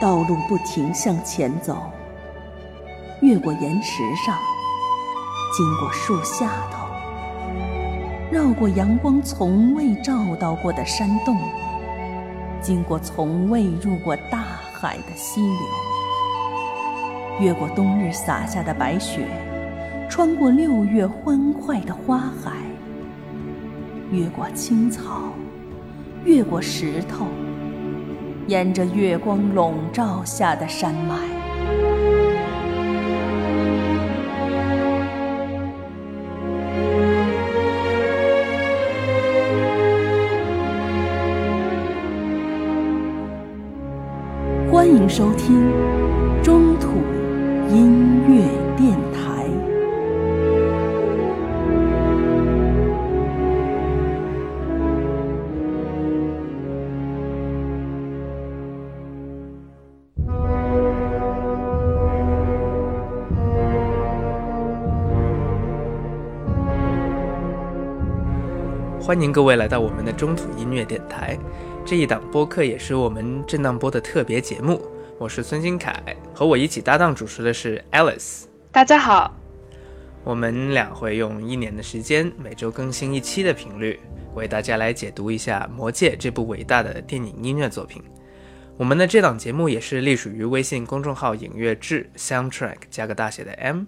道路不停向前走，越过岩石上，经过树下头，绕过阳光从未照到过的山洞，经过从未入过大海的溪流，越过冬日洒下的白雪，穿过六月欢快的花海，越过青草，越过石头。沿着月光笼罩下的山脉，欢迎收听中土音欢迎各位来到我们的中土音乐电台，这一档播客也是我们震荡播的特别节目。我是孙新凯，和我一起搭档主持的是 Alice。大家好，我们俩会用一年的时间，每周更新一期的频率，为大家来解读一下《魔戒》这部伟大的电影音乐作品。我们的这档节目也是隶属于微信公众号“影乐志 ”（Soundtrack 加个大写的 M），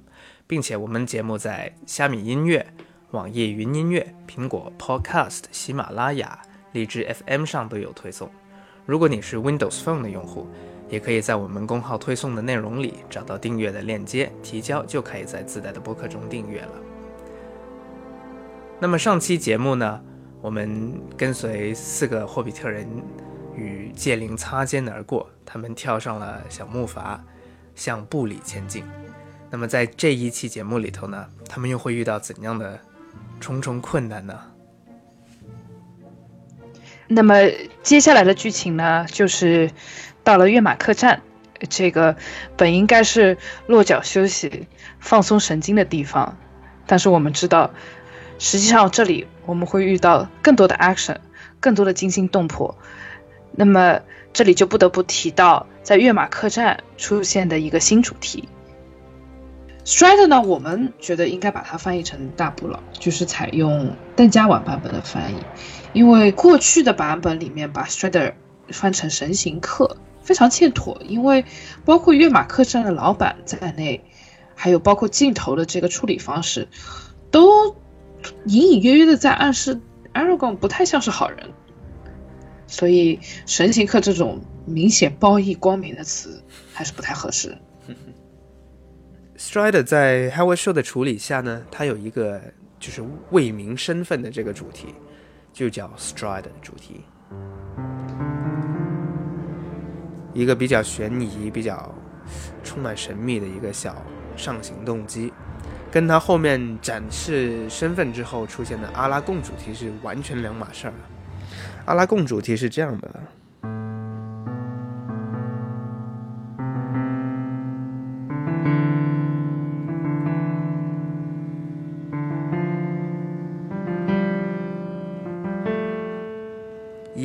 并且我们节目在虾米音乐。网易云音乐、苹果 Podcast、喜马拉雅、荔枝 FM 上都有推送。如果你是 Windows Phone 的用户，也可以在我们公号推送的内容里找到订阅的链接，提交就可以在自带的播客中订阅了。那么上期节目呢，我们跟随四个霍比特人与戒灵擦肩而过，他们跳上了小木筏，向布里前进。那么在这一期节目里头呢，他们又会遇到怎样的？重重困难呢。那么接下来的剧情呢，就是到了跃马客栈，这个本应该是落脚休息、放松神经的地方，但是我们知道，实际上这里我们会遇到更多的 action，更多的惊心动魄。那么这里就不得不提到，在跃马客栈出现的一个新主题。Strider 呢，我们觉得应该把它翻译成大不老，就是采用邓家晚版本的翻译，因为过去的版本里面把 Strider 翻成神行客非常欠妥，因为包括跃马客栈的老板在内，还有包括镜头的这个处理方式，都隐隐约约的在暗示 Aragon 不太像是好人，所以神行客这种明显褒义光明的词还是不太合适。Strider 在 Howard Show 的处理下呢，它有一个就是为民身份的这个主题，就叫 Strider 主题，一个比较悬疑、比较充满神秘的一个小上行动机，跟他后面展示身份之后出现的阿拉贡主题是完全两码事儿。阿拉贡主题是这样的。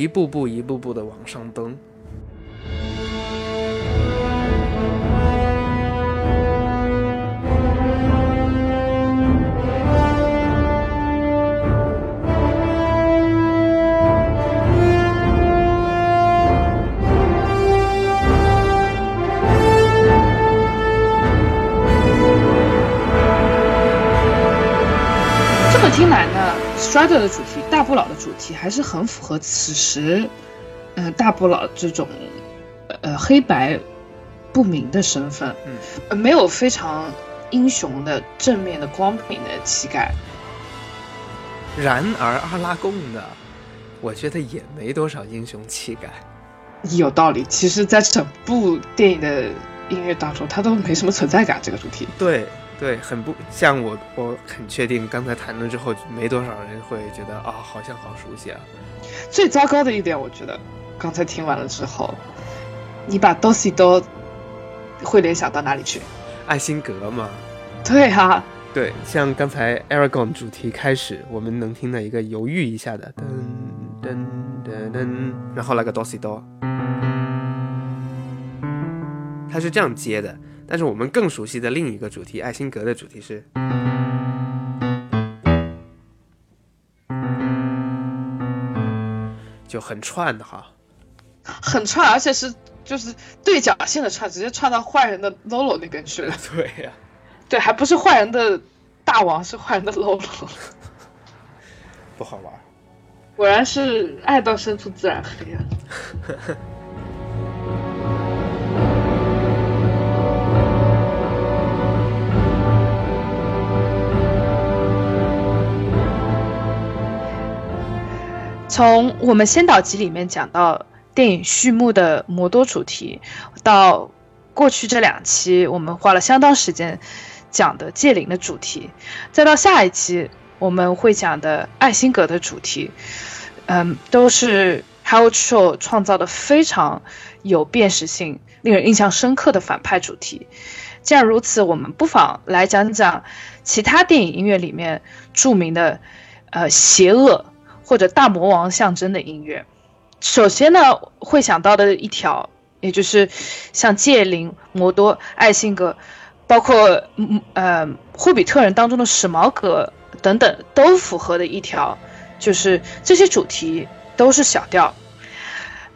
一步步、一步步的往上登。，Strider 的主题。大不老的主题还是很符合此时，呃，大不老这种，呃，黑白不明的身份，嗯，没有非常英雄的正面的光明的气概。然而阿拉贡呢，我觉得也没多少英雄气概。有道理，其实，在整部电影的音乐当中，它都没什么存在感。这个主题，对。对，很不像我，我很确定，刚才谈论之后，没多少人会觉得啊，好像好熟悉啊。最糟糕的一点，我觉得，刚才听完了之后，你把 Dosi 都会联想到哪里去？爱辛格吗？对哈，对，像刚才 Aragon 主题开始，我们能听到一个犹豫一下的噔噔噔噔，然后来个 Dosi 哆。它是这样接的。但是我们更熟悉的另一个主题，艾辛格的主题是，就很串的哈，很串，而且是就是对角线的串，直接串到坏人的 Lolo 那边去了。对呀、对，还不是坏人的大王，是坏人的 Lolo。不好玩。果然是爱到深处自然黑啊！从我们先导集里面讲到电影序幕的摩多主题，到过去这两期我们花了相当时间讲的戒灵的主题，再到下一期我们会讲的艾辛格的主题，嗯，都是 Howard Shore 创造的非常有辨识性、令人印象深刻的反派主题。既然如此，我们不妨来讲讲其他电影音乐里面著名的呃邪恶或者大魔王象征的音乐。首先呢，会想到的一条，也就是像戒灵、摩多、艾辛格，包括嗯呃霍比特人当中的史矛革等等，都符合的一条，就是这些主题都是小调。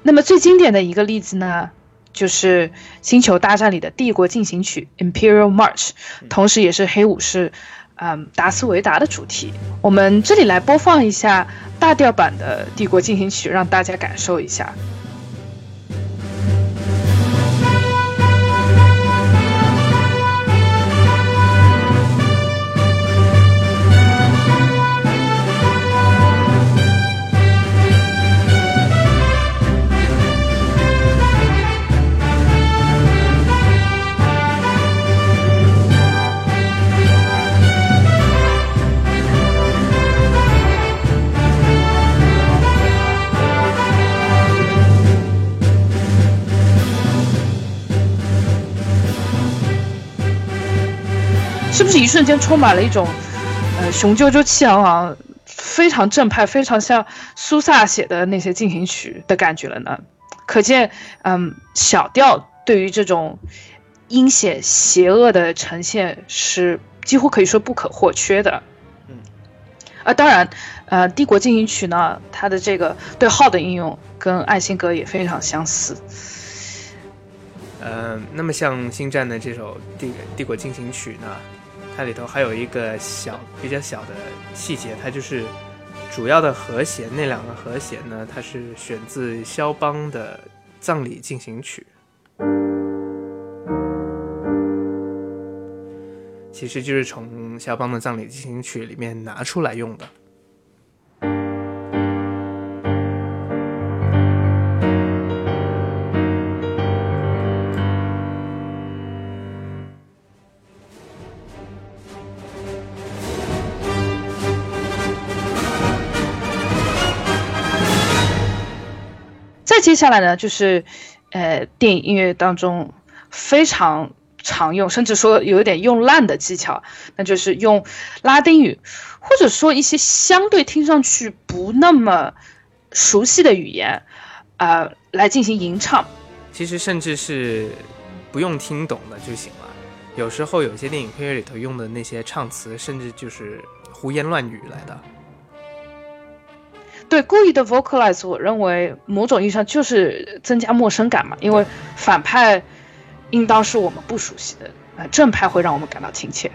那么最经典的一个例子呢，就是《星球大战》里的帝国进行曲 （Imperial March），同时也是黑武士。嗯，达斯维达的主题，我们这里来播放一下大调版的《帝国进行曲》，让大家感受一下。是不是一瞬间充满了一种，呃，雄赳赳、气昂昂、非常正派、非常像苏萨写的那些进行曲的感觉了呢？可见，嗯，小调对于这种阴险、邪恶的呈现是几乎可以说不可或缺的。嗯，啊，当然，呃，《帝国进行曲》呢，它的这个对号的应用跟艾辛格也非常相似。呃，那么像《星战》的这首《帝帝国进行曲》呢，它里头还有一个小比较小的细节，它就是主要的和弦那两个和弦呢，它是选自肖邦的《葬礼进行曲》，其实就是从肖邦的《葬礼进行曲》里面拿出来用的。下来呢，就是，呃，电影音乐当中非常常用，甚至说有一点用烂的技巧，那就是用拉丁语，或者说一些相对听上去不那么熟悉的语言，呃，来进行吟唱。其实甚至是不用听懂的就行了。有时候有些电影配乐里头用的那些唱词，甚至就是胡言乱语来的。对，故意的 vocalize，我认为某种意义上就是增加陌生感嘛，因为反派应当是我们不熟悉的，呃，正派会让我们感到亲切，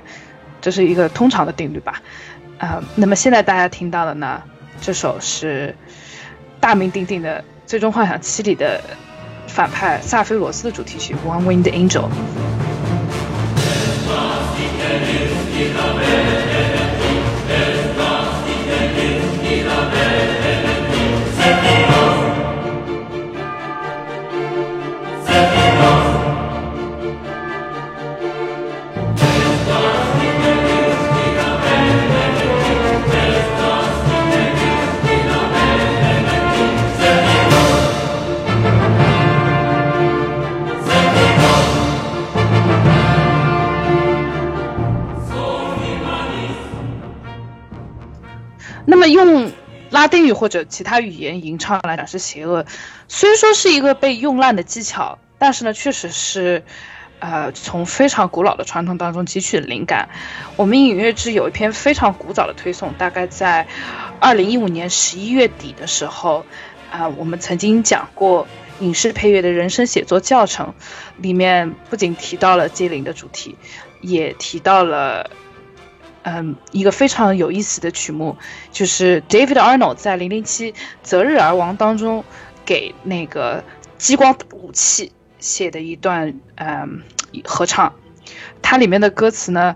这是一个通常的定律吧。呃，那么现在大家听到的呢，这首是大名鼎鼎的《最终幻想七》里的反派萨菲罗斯的主题曲《One Winged Angel》。用拉丁语或者其他语言吟唱来展示邪恶，虽说是一个被用烂的技巧，但是呢，确实是呃，从非常古老的传统当中汲取灵感。我们影乐之有一篇非常古早的推送，大概在二零一五年十一月底的时候，啊、我们曾经讲过影视配乐的人声写作教程，里面不仅提到了接灵的主题，也提到了。嗯，一个非常有意思的曲目，就是 David Arnold 在《零零七：择日而亡》当中给那个激光武器写的一段嗯合唱。它里面的歌词呢，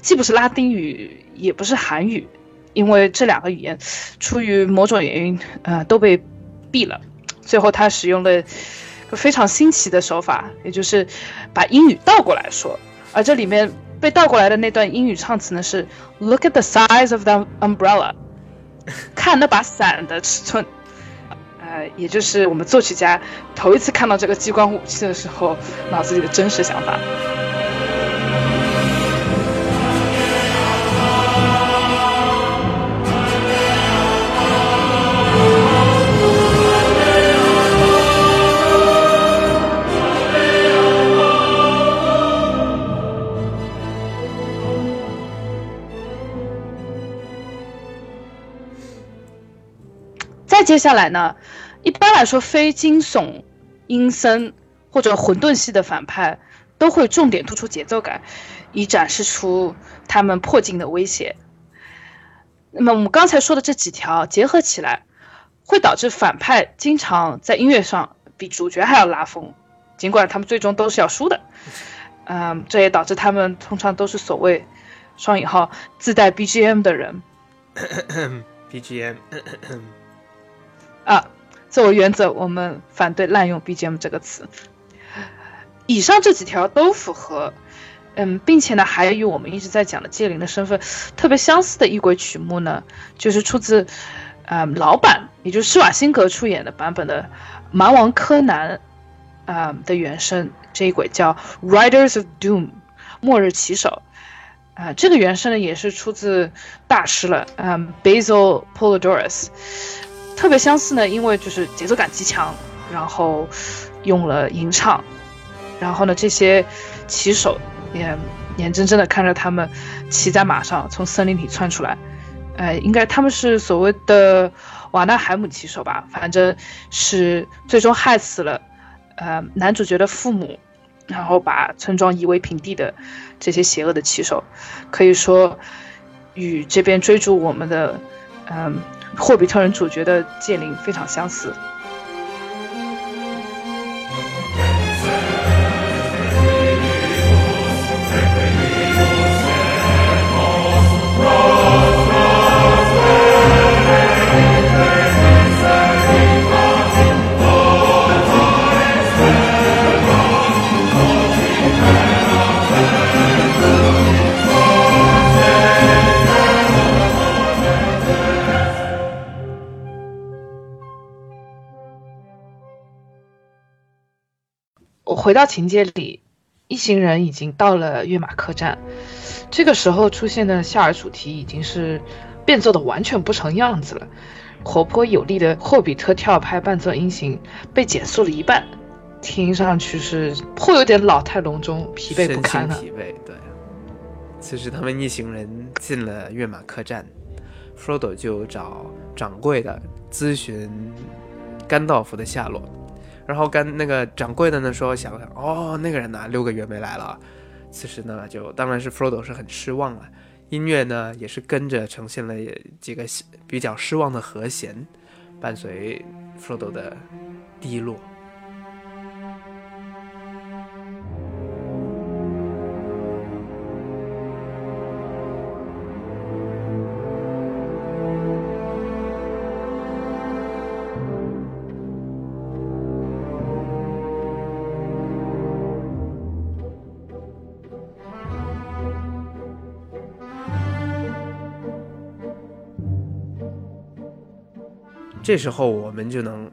既不是拉丁语，也不是韩语，因为这两个语言出于某种原因，呃，都被毙了。最后他使用了个非常新奇的手法，也就是把英语倒过来说，而这里面。被倒过来的那段英语唱词呢是 "Look at the size of the umbrella"，看那把伞的尺寸。呃，也就是我们作曲家头一次看到这个激光武器的时候，脑子里的真实想法。接下来呢，一般来说，非惊悚、阴森或者混沌系的反派都会重点突出节奏感，以展示出他们迫近的威胁。那么我们刚才说的这几条结合起来，会导致反派经常在音乐上比主角还要拉风，尽管他们最终都是要输的。嗯，这也导致他们通常都是所谓“双引号”自带 BGM 的人。BGM 啊，作为原则，我们反对滥用 BGM 这个词。以上这几条都符合，嗯，并且呢，还与我们一直在讲的戒灵的身份特别相似的一轨曲目呢，就是出自，嗯，老版，也就是施瓦辛格出演的版本的《蛮王柯南》啊、的原声这一轨叫《Riders of Doom》末日骑手。啊、这个原声呢也是出自大师了，嗯，Basil Polidorus。特别相似呢，因为就是节奏感极强，然后用了吟唱，然后呢，这些骑手也眼睁睁的看着他们骑在马上从森林里窜出来，呃，应该他们是所谓的瓦纳海姆骑手吧，反正是最终害死了呃男主角的父母，然后把村庄夷为平地的这些邪恶的骑手，可以说与这边追逐我们的嗯。霍比特人主角的剑灵非常相似。回到情节里，一行人已经到了跃马客栈。这个时候出现的夏尔主题已经是变奏的完全不成样子了，活泼有力的霍比特跳拍伴奏音型被减速了一半，听上去是颇有点老态龙钟、疲惫不堪了。疲惫，对。此时他们一行人进了跃马客栈，Frodo 就找掌柜的咨询甘道夫的下落。然后跟那个掌柜的呢说想想哦那个人呢六个月没来了，此时呢就当然是 Frodo 是很失望了，音乐呢也是跟着呈现了几个比较失望的和弦，伴随 Frodo 的低落。这时候我们就能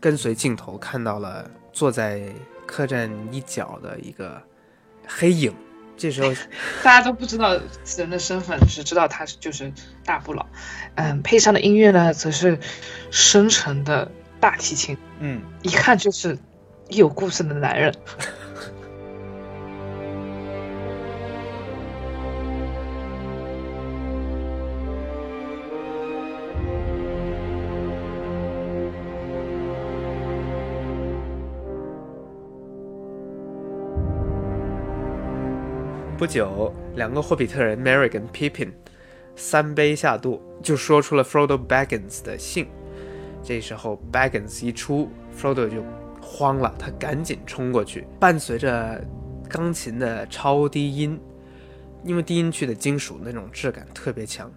跟随镜头看到了坐在客栈一角的一个黑影。这时候 大家都不知道此人的身份，只知道他就是大不老。嗯，配上的音乐呢，则是深沉的大提琴。嗯，一看就是有故事的男人。不久，两个霍比特人 Merry 跟 Pippin 三杯下肚，就说出了 Frodo Baggins 的姓。这时候 Baggins 一出，Frodo 就慌了，他赶紧冲过去，伴随着钢琴的超低音，因为低音区的金属那种质感特别强，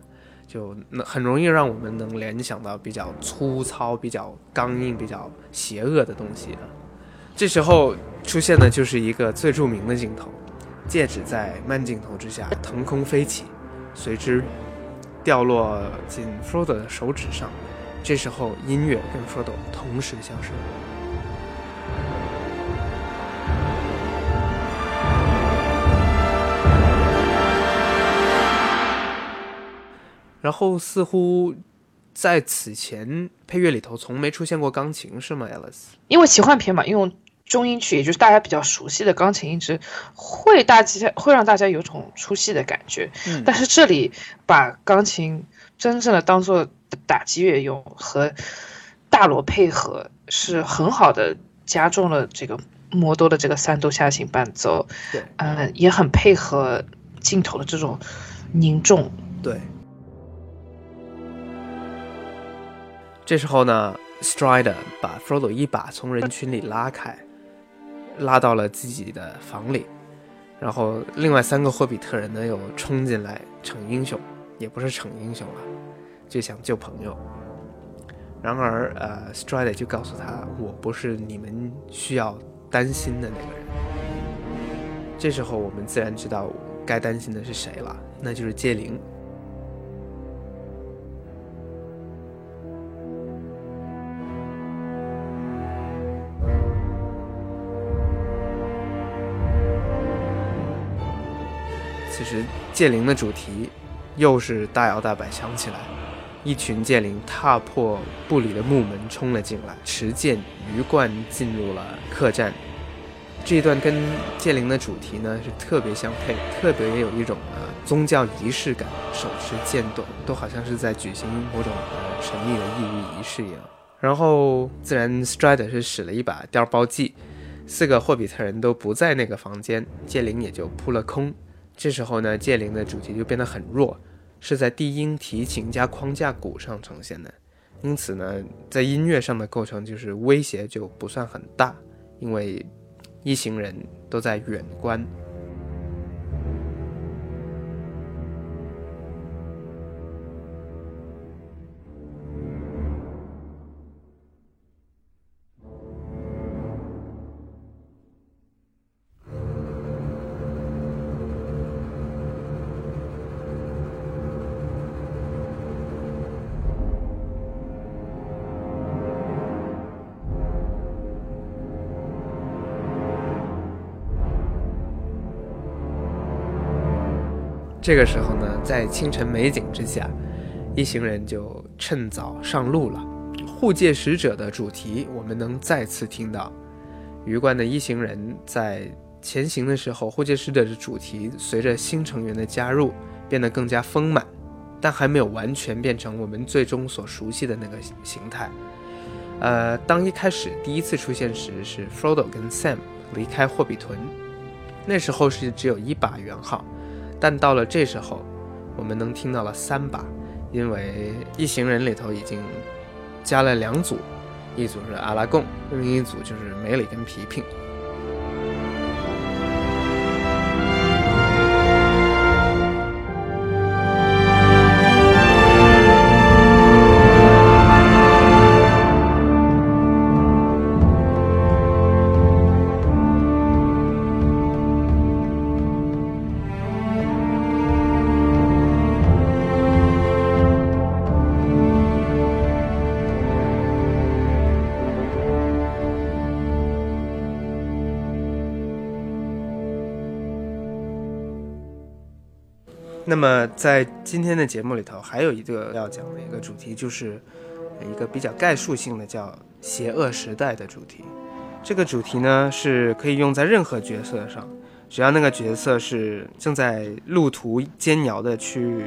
就很容易让我们能联想到比较粗糙、比较刚硬、比较邪恶的东西。这时候出现的就是一个最著名的镜头。戒指在慢镜头之下腾空飞起，随之掉落进 Frodo 的手指上。这时候，音乐跟 Frodo 同时消失。然后，似乎在此前配乐里头从没出现过钢琴，是吗，Alice？因为奇幻片嘛，用。中音区，也就是大家比较熟悉的钢琴一直会大家会让大家有种出戏的感觉。嗯，但是这里把钢琴真正的当做打击乐用，和大锣配合，是很好的加重了这个魔多的这个三度下行伴奏。对，嗯，也很配合镜头的这种凝重。对。这时候呢，Strider 把 Frodo 一把从人群里拉开。拉到了自己的房里，然后另外三个霍比特人呢又冲进来逞英雄，也不是逞英雄了，就想救朋友。然而，呃，Strider 就告诉他：“我不是你们需要担心的那个人。”这时候，我们自然知道该担心的是谁了，那就是戒灵。其实剑灵的主题又是大摇大摆响起来，一群剑灵踏破布里的木门冲了进来，持剑鱼贯进入了客栈。这一段跟剑灵的主题呢是特别相配，特别也有一种呃宗教仪式感，手持剑盾，都好像是在举行某种呃神秘的异域仪式一样。然后自然 Strider 是使了一把碉包计，四个霍比特人都不在那个房间，剑灵也就扑了空。这时候呢，戒灵的主题就变得很弱，是在低音提琴加框架鼓上呈现的，因此呢，在音乐上的构成就是威胁就不算很大，因为一行人都在远观。这个时候呢，在清晨美景之下，一行人就趁早上路了。护戒使者的主题，我们能再次听到。鱼贯的一行人在前行的时候，护戒使者的主题随着新成员的加入变得更加丰满，但还没有完全变成我们最终所熟悉的那个形态。呃，当一开始第一次出现时，是 Frodo 跟 Sam 离开霍比屯，那时候是只有一把圆号。但到了这时候，我们能听到了三把，因为一行人里头已经加了两组，一组是阿拉贡，另一组就是梅里跟皮皮。那么在今天的节目里头，还有一个要讲的一个主题，就是一个比较概述性的叫“邪恶时代”的主题。这个主题呢，是可以用在任何角色上，只要那个角色是正在路途艰遥的去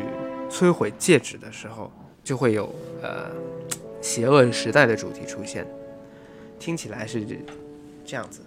摧毁戒指的时候，就会有呃“邪恶时代”的主题出现。听起来是这样子。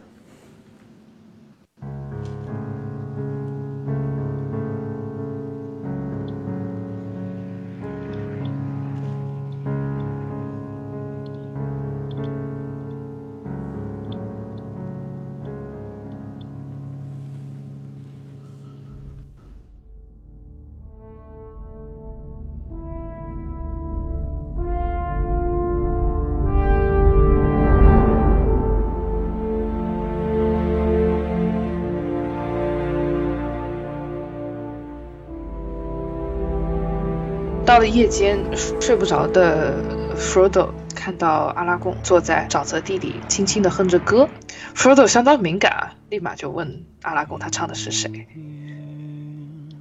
到了夜间，睡不着的 Frodo 看到阿拉贡坐在沼泽地里，轻轻地哼着歌。Frodo 相当敏感啊，立马就问阿拉贡他唱的是谁。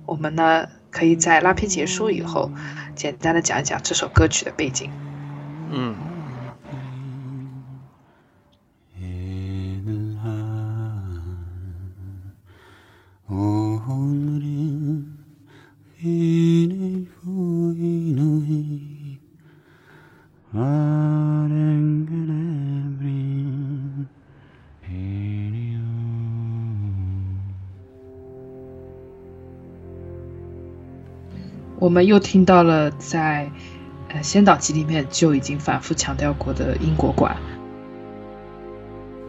我们呢，可以在拉片结束以后，简单的讲一讲这首歌曲的背景。嗯。我们又听到了在呃《先导集》里面就已经反复强调过的因果管。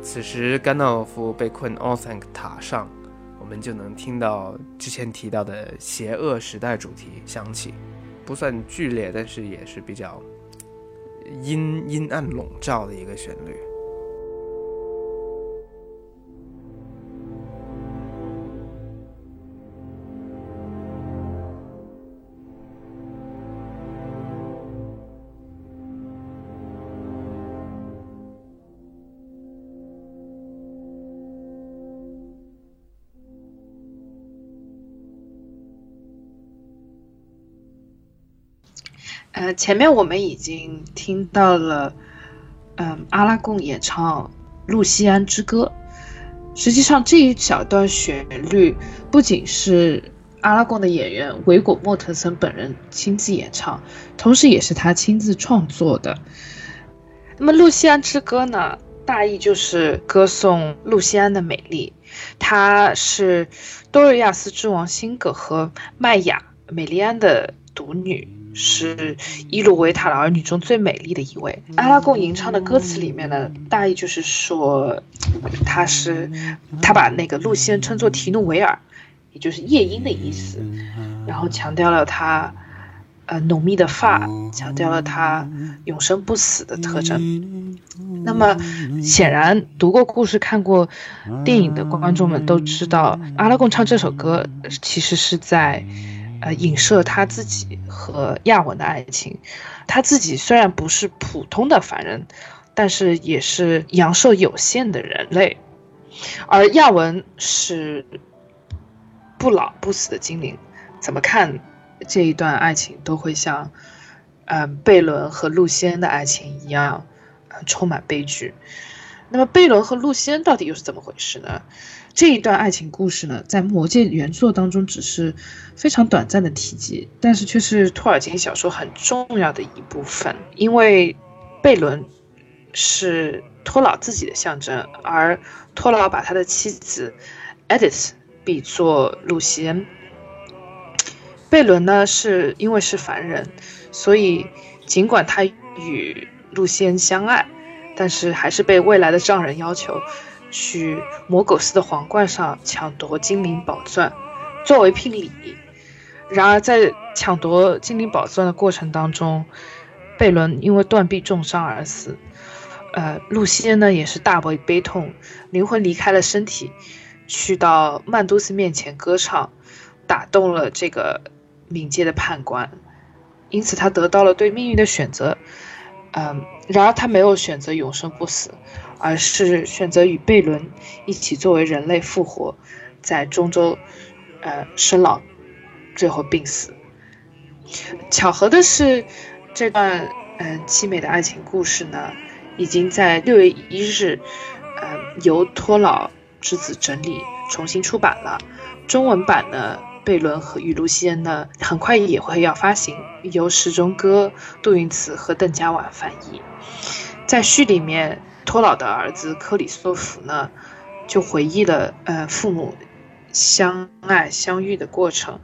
此时甘道夫被困奥森塔上。我们就能听到之前提到的邪恶时代主题响起，不算剧烈，但是也是比较阴阴暗笼罩的一个旋律。前面我们已经听到了，嗯，阿拉贡演唱《露西安之歌》。实际上，这一小段旋律不仅是阿拉贡的演员维果·莫特森本人亲自演唱，同时也是他亲自创作的。那么，《露西安之歌》呢，大意就是歌颂露西安的美丽。她是多瑞亚斯之王辛格和麦雅·美丽安的独女。是伊鲁维塔的儿女中最美丽的一位。阿拉贡吟唱的歌词里面呢，大意就是说，他是他把那个露西恩称作提努维尔，也就是夜莺的意思，然后强调了他呃浓密的发，强调了他永生不死的特征。那么显然，读过故事、看过电影的观众们都知道，阿拉贡唱这首歌其实是在。呃，影射他自己和亚文的爱情。他自己虽然不是普通的凡人，但是也是阳寿有限的人类，而亚文是不老不死的精灵。怎么看这一段爱情，都会像，嗯，贝伦和露西恩的爱情一样，充满悲剧。那么，贝伦和露西恩到底又是怎么回事呢？这一段爱情故事呢，在《魔戒》原作当中只是非常短暂的提及，但是却是托尔金小说很重要的一部分。因为贝伦是托老自己的象征，而托老把他的妻子 Edith 比作露西恩。贝伦呢，是因为是凡人，所以尽管他与露西恩相爱，但是还是被未来的丈人要求。去魔苟斯的皇冠上抢夺精灵宝钻，作为聘礼。然而在抢夺精灵宝钻的过程当中，贝伦因为断臂重伤而死。呃，露西恩呢也是大为悲痛，灵魂离开了身体，去到曼都斯面前歌唱，打动了这个冥界的判官，因此他得到了对命运的选择。嗯，然而他没有选择永生不死。而是选择与贝伦一起作为人类复活，在中州，呃，生老，最后病死。巧合的是，这段嗯凄美的爱情故事呢，已经在六月一日，嗯，由托老之子整理重新出版了。中文版呢，贝伦和与露西恩呢，很快也会要发行，由石中歌、杜云慈和邓家婉翻译。在序里面。托老的儿子克里斯托弗呢，就回忆了呃父母相爱相遇的过程。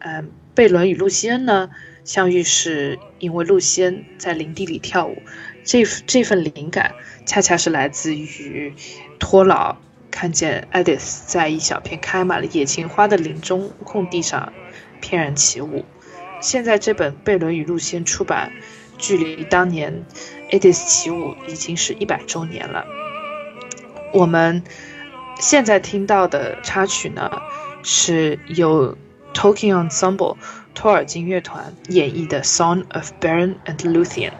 嗯，贝伦与露西恩呢相遇是因为露西恩在林地里跳舞，这这份灵感恰恰是来自于托老看见爱迪斯在一小片开满了野青花的林中空地上翩然起舞。现在这本贝伦与露西恩出版，距离当年。《Edith 起舞》已经是一百周年了。我们现在听到的插曲呢，是由 Tolkien Ensemble 托尔金乐团演绎的《Song of Baron and Luthien》。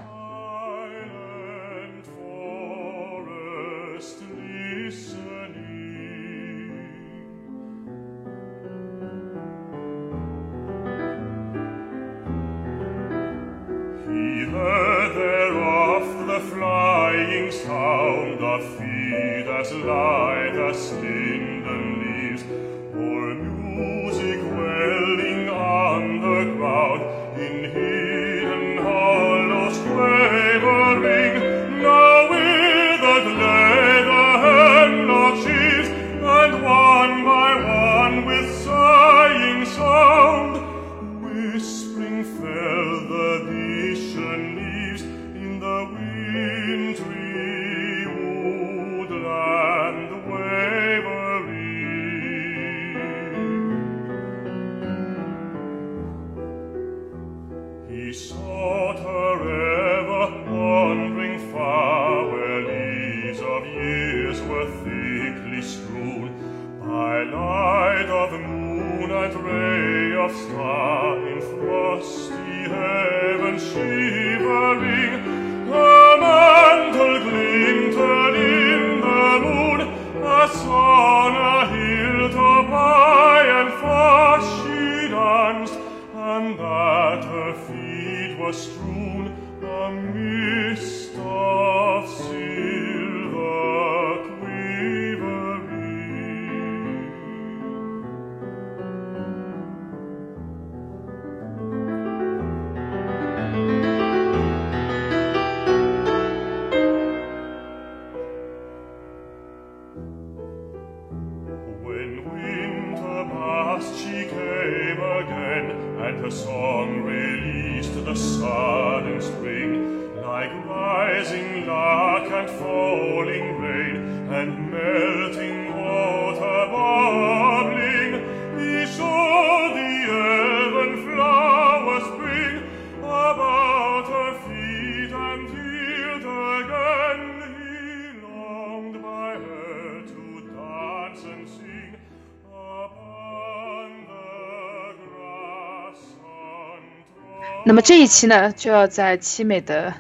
这一期呢，就要在凄美的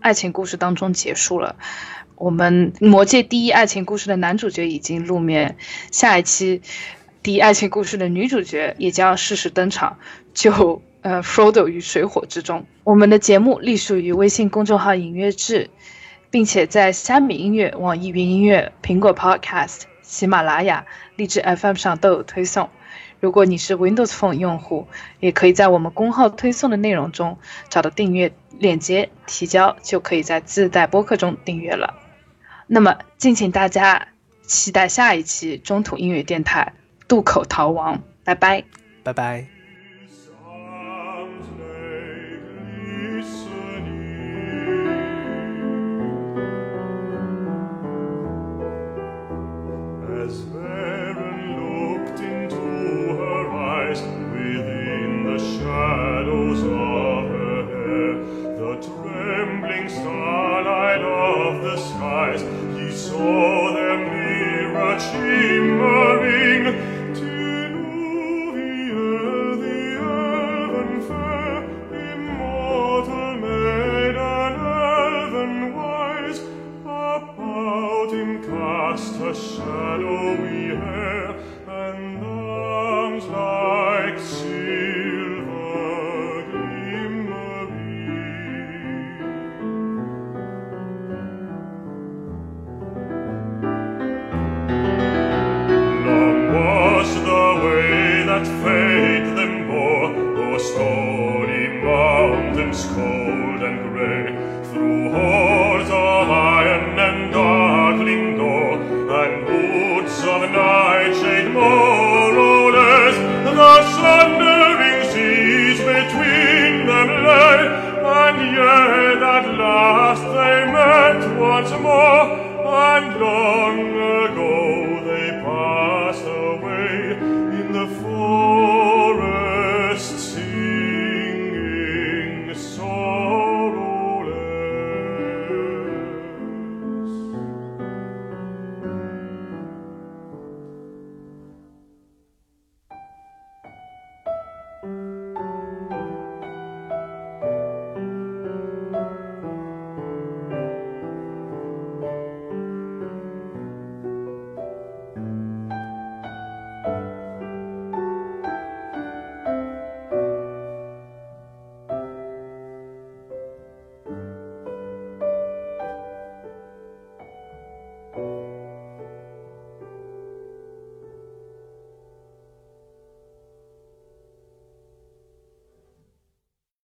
爱情故事当中结束了。我们《魔界》第一爱情故事的男主角已经露面，下一期第一爱情故事的女主角也将适时登场，就 呃，Frodo 于水火之中。我们的节目隶属于微信公众号“影乐志”，并且在虾米音乐、网易云音乐、苹果 Podcast、喜马拉雅、荔枝 FM 上都有推送。如果你是 Windows Phone 用户，也可以在我们公号推送的内容中找到订阅链接，提交就可以在自带播客中订阅了。那么，敬请大家期待下一期中土音乐电台《渡口逃亡》，拜拜，拜拜。starlight of the skies, he saw their mirror. once more.